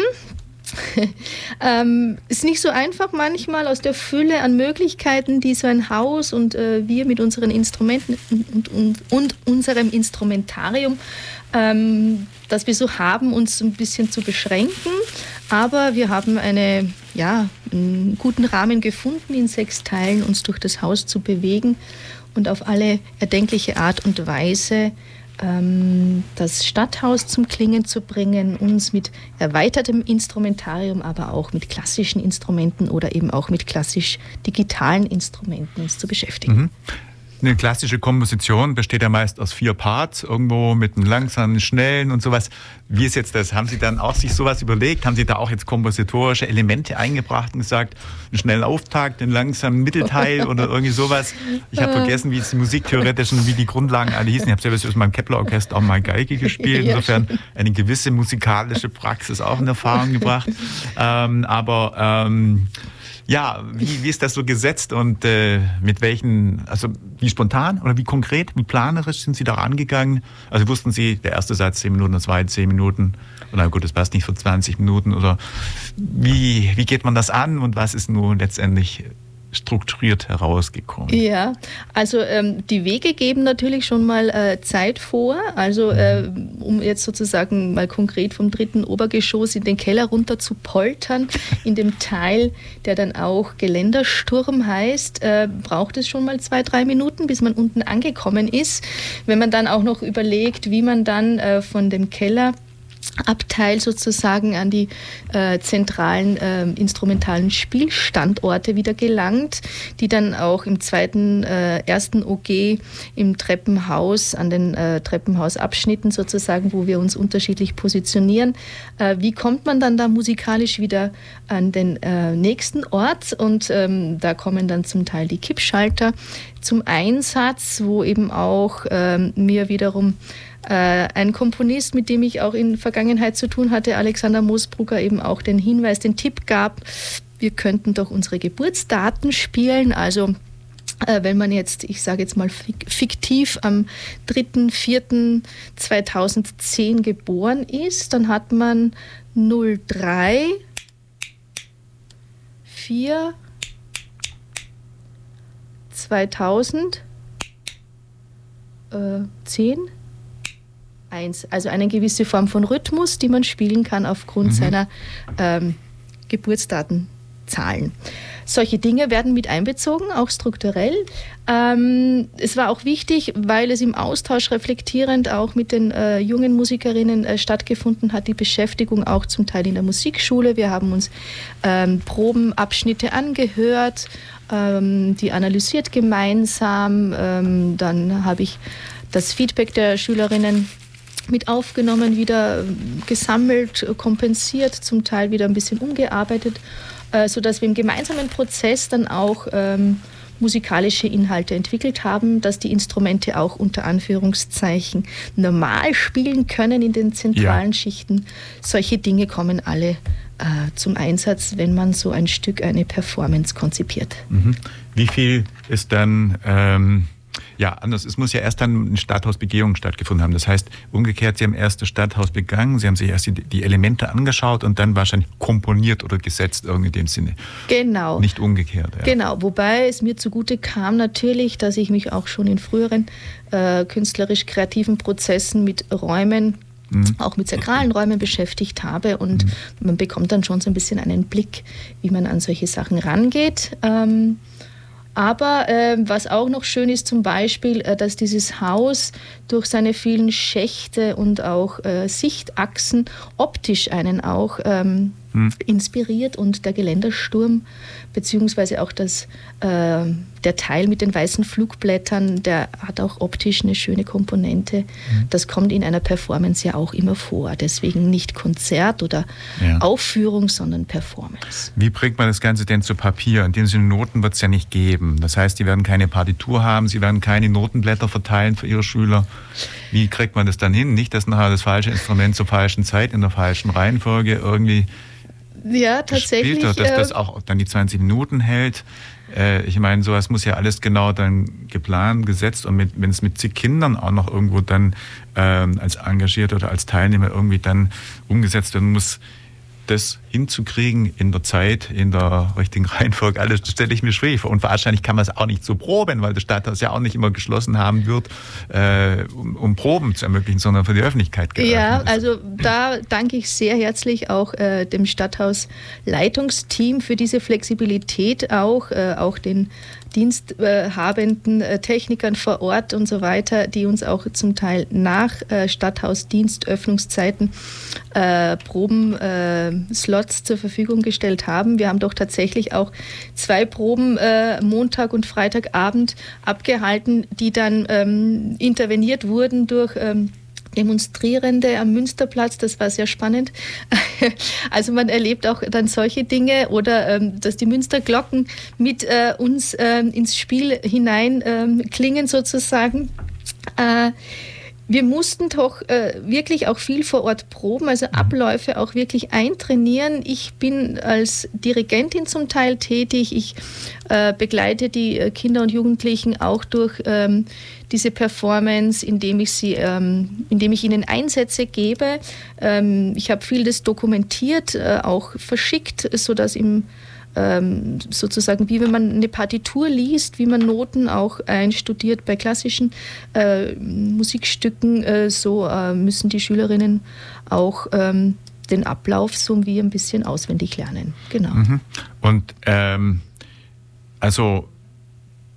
(laughs) ähm, ist nicht so einfach manchmal aus der Fülle an Möglichkeiten, die so ein Haus und äh, wir mit unseren Instrumenten und, und, und unserem Instrumentarium, ähm, das wir so haben, uns ein bisschen zu beschränken. Aber wir haben eine, ja, einen guten Rahmen gefunden, in sechs Teilen uns durch das Haus zu bewegen und auf alle erdenkliche Art und Weise ähm, das Stadthaus zum Klingen zu bringen, uns mit erweitertem Instrumentarium, aber auch mit klassischen Instrumenten oder eben auch mit klassisch digitalen Instrumenten zu beschäftigen. Mhm. Eine klassische Komposition besteht ja meist aus vier Parts, irgendwo mit einem langsamen, schnellen und sowas. Wie ist jetzt das? Haben Sie dann auch sich sowas überlegt? Haben Sie da auch jetzt kompositorische Elemente eingebracht und gesagt, einen schnellen Auftakt, einen langsamen Mittelteil oder irgendwie sowas? Ich habe vergessen, wie es die musiktheoretischen, wie die Grundlagen alle hießen. Ich habe selbst aus meinem Kepler-Orchester auch mal Geige gespielt. Insofern eine gewisse musikalische Praxis auch in Erfahrung gebracht. Ähm, aber ähm, ja, wie, wie ist das so gesetzt und äh, mit welchen, also wie spontan oder wie konkret, wie planerisch sind Sie da rangegangen? Also wussten Sie, der erste Satz 10 Minuten, der zweite 10 Minuten und na gut, das passt nicht für 20 Minuten oder wie, wie geht man das an und was ist nun letztendlich strukturiert herausgekommen? Ja, also ähm, die Wege geben natürlich schon mal äh, Zeit vor. Also äh, um jetzt sozusagen mal konkret vom dritten Obergeschoss in den Keller runter zu poltern, (laughs) in dem Teil, der dann auch Geländersturm heißt, äh, braucht es schon mal zwei, drei Minuten, bis man unten angekommen ist. Wenn man dann auch noch überlegt, wie man dann äh, von dem Keller Abteil sozusagen an die äh, zentralen äh, instrumentalen Spielstandorte wieder gelangt, die dann auch im zweiten, äh, ersten OG im Treppenhaus, an den äh, Treppenhausabschnitten sozusagen, wo wir uns unterschiedlich positionieren. Äh, wie kommt man dann da musikalisch wieder an den äh, nächsten Ort? Und ähm, da kommen dann zum Teil die Kippschalter zum Einsatz, wo eben auch ähm, mir wiederum ein Komponist, mit dem ich auch in Vergangenheit zu tun hatte, Alexander Moosbrugger, eben auch den Hinweis, den Tipp gab, wir könnten doch unsere Geburtsdaten spielen. Also äh, wenn man jetzt, ich sage jetzt mal fiktiv, am 3.4.2010 geboren ist, dann hat man 03 4 2000 äh, 10 eins. Also eine gewisse Form von Rhythmus, die man spielen kann aufgrund mhm. seiner ähm, Geburtsdatenzahlen. Solche Dinge werden mit einbezogen, auch strukturell. Ähm, es war auch wichtig, weil es im Austausch reflektierend auch mit den äh, jungen Musikerinnen äh, stattgefunden hat, die Beschäftigung auch zum Teil in der Musikschule. Wir haben uns ähm, Probenabschnitte angehört, ähm, die analysiert gemeinsam. Ähm, dann habe ich das Feedback der Schülerinnen mit aufgenommen, wieder gesammelt, kompensiert, zum Teil wieder ein bisschen umgearbeitet, äh, sodass wir im gemeinsamen Prozess dann auch ähm, musikalische Inhalte entwickelt haben, dass die Instrumente auch unter Anführungszeichen normal spielen können in den zentralen ja. Schichten. Solche Dinge kommen alle äh, zum Einsatz, wenn man so ein Stück, eine Performance konzipiert. Mhm. Wie viel ist dann ähm ja, anders. Es muss ja erst dann eine Stadthausbegehung stattgefunden haben. Das heißt, umgekehrt, Sie haben erst das Stadthaus begangen, Sie haben sich erst die, die Elemente angeschaut und dann wahrscheinlich komponiert oder gesetzt, irgendwie in dem Sinne. Genau. Nicht umgekehrt. Ja. Genau, wobei es mir zugute kam natürlich, dass ich mich auch schon in früheren äh, künstlerisch-kreativen Prozessen mit Räumen Mhm. auch mit sakralen Räumen beschäftigt habe und mhm. man bekommt dann schon so ein bisschen einen Blick, wie man an solche Sachen rangeht. Ähm, Aber äh, was auch noch schön ist, zum Beispiel, äh, dass dieses Haus durch seine vielen Schächte und auch äh, Sichtachsen optisch einen auch ähm, hm. inspiriert und der Geländersturm beziehungsweise auch das, äh, der Teil mit den weißen Flugblättern, der hat auch optisch eine schöne Komponente. Mhm. Das kommt in einer Performance ja auch immer vor. Deswegen nicht Konzert oder ja. Aufführung, sondern Performance. Wie bringt man das Ganze denn zu Papier? In dem Sinne Noten wird es ja nicht geben. Das heißt, die werden keine Partitur haben, sie werden keine Notenblätter verteilen für ihre Schüler. Wie kriegt man das dann hin? Nicht, dass nachher das falsche Instrument zur falschen Zeit in der falschen Reihenfolge irgendwie ja, tatsächlich. Gespielt, dass das äh, auch dann die 20 Minuten hält. Äh, ich meine, sowas muss ja alles genau dann geplant, gesetzt und wenn es mit zig Kindern auch noch irgendwo dann ähm, als engagiert oder als Teilnehmer irgendwie dann umgesetzt werden muss, das hinzukriegen in der Zeit, in der richtigen (laughs) Reihenfolge, alles stelle ich mir schwierig vor. Und wahrscheinlich kann man es auch nicht so proben, weil das Stadthaus ja auch nicht immer geschlossen haben wird, äh, um, um, Proben zu ermöglichen, sondern für die Öffentlichkeit geöffnet Ja, also da danke ich sehr herzlich auch äh, dem Stadthaus-Leitungsteam für diese Flexibilität auch, äh, auch den diensthabenden äh, Technikern vor Ort und so weiter, die uns auch zum Teil nach äh, Stadthausdienstöffnungszeiten äh, Probenslots zur Verfügung gestellt haben. Wir haben doch tatsächlich auch zwei Proben Montag und Freitagabend abgehalten, die dann ähm, interveniert wurden durch ähm, Demonstrierende am Münsterplatz, das war sehr spannend. (laughs) Also man erlebt auch dann solche Dinge oder ähm, dass die Münsterglocken mit äh, uns ähm, ins Spiel hinein ähm, klingen sozusagen. Wir mussten doch äh, wirklich auch viel vor Ort proben, also Abläufe auch wirklich eintrainieren. Ich bin als Dirigentin zum Teil tätig. Ich äh, begleite die äh, Kinder und Jugendlichen auch durch ähm, diese Performance, indem ich sie, ähm, indem ich ihnen Einsätze gebe. Ähm, ich habe vieles dokumentiert, äh, auch verschickt, sodass im ähm, sozusagen wie wenn man eine Partitur liest, wie man Noten auch einstudiert bei klassischen äh, Musikstücken, äh, so äh, müssen die Schülerinnen auch ähm, den Ablauf so wie ein bisschen auswendig lernen. Genau. Mhm. Und ähm, also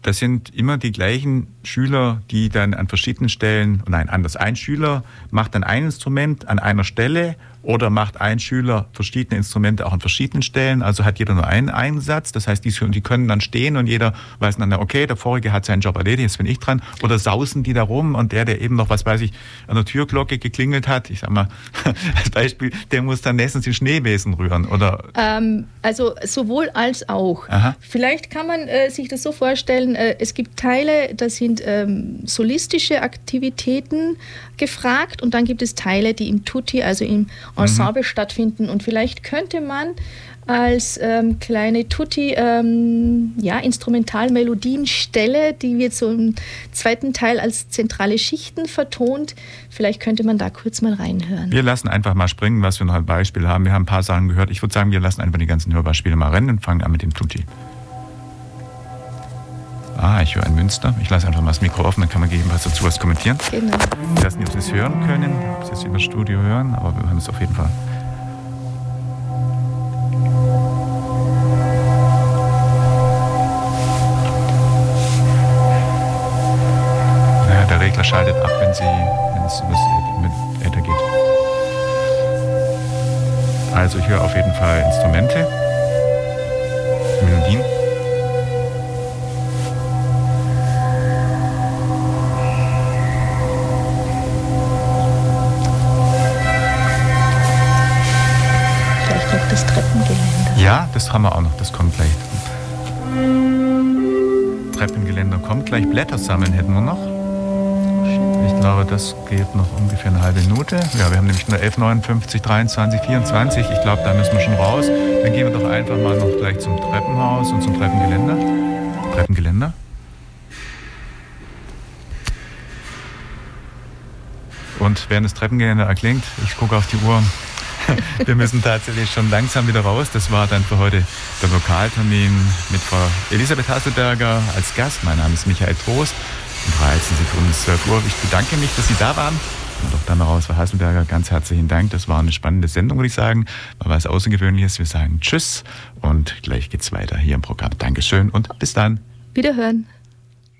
das sind immer die gleichen Schüler, die dann an verschiedenen Stellen, nein, anders, ein Schüler macht dann ein Instrument an einer Stelle oder macht ein Schüler verschiedene Instrumente auch an verschiedenen Stellen? Also hat jeder nur einen Einsatz. Das heißt, die, die können dann stehen und jeder weiß dann, okay, der vorige hat seinen Job erledigt, jetzt bin ich dran. Oder sausen die da rum und der, der eben noch, was weiß ich, an der Türglocke geklingelt hat, ich sag mal, (laughs) als Beispiel, der muss dann nächstens die Schneebesen rühren, oder? Ähm, also sowohl als auch. Aha. Vielleicht kann man äh, sich das so vorstellen, äh, es gibt Teile, das sind ähm, solistische Aktivitäten gefragt und dann gibt es Teile, die im Tutti, also im Ensemble mhm. stattfinden. Und vielleicht könnte man als ähm, kleine Tutti ähm, ja, Instrumentalmelodienstelle, die wird so im zweiten Teil als zentrale Schichten vertont. Vielleicht könnte man da kurz mal reinhören. Wir lassen einfach mal springen, was wir noch ein Beispiel haben. Wir haben ein paar Sachen gehört. Ich würde sagen, wir lassen einfach die ganzen Hörbeispiele mal rennen und fangen an mit dem Tutti. Ich höre ein Münster. Ich lasse einfach mal das Mikro offen, dann kann man gegebenenfalls dazu was kommentieren. Genau. Ich weiß nicht, ob Sie es hören können, ob Sie es über das Studio hören, aber wir haben es auf jeden Fall. Naja, der Regler schaltet ab, wenn, Sie, wenn es über das Äther geht. Also ich höre auf jeden Fall Instrumente, Melodien. Das haben wir auch noch, das kommt gleich. Treppengeländer kommt gleich. Blätter sammeln hätten wir noch. Ich glaube, das geht noch ungefähr eine halbe Minute. Ja, wir haben nämlich nur 11, 59, 23, 24. Ich glaube, da müssen wir schon raus. Dann gehen wir doch einfach mal noch gleich zum Treppenhaus und zum Treppengeländer. Treppengeländer. Und während das Treppengeländer erklingt, ich gucke auf die Uhr, wir müssen tatsächlich schon langsam wieder raus. Das war dann für heute der Lokaltermin mit Frau Elisabeth Hasselberger als Gast. Mein Name ist Michael Trost. Um 13 Sekunden 12 Uhr. Ich bedanke mich, dass Sie da waren. Und auch dann raus, Frau Hasselberger, ganz herzlichen Dank. Das war eine spannende Sendung, würde ich sagen. War was Außergewöhnliches. Wir sagen Tschüss und gleich geht's weiter hier im Programm. Dankeschön und bis dann. Wiederhören.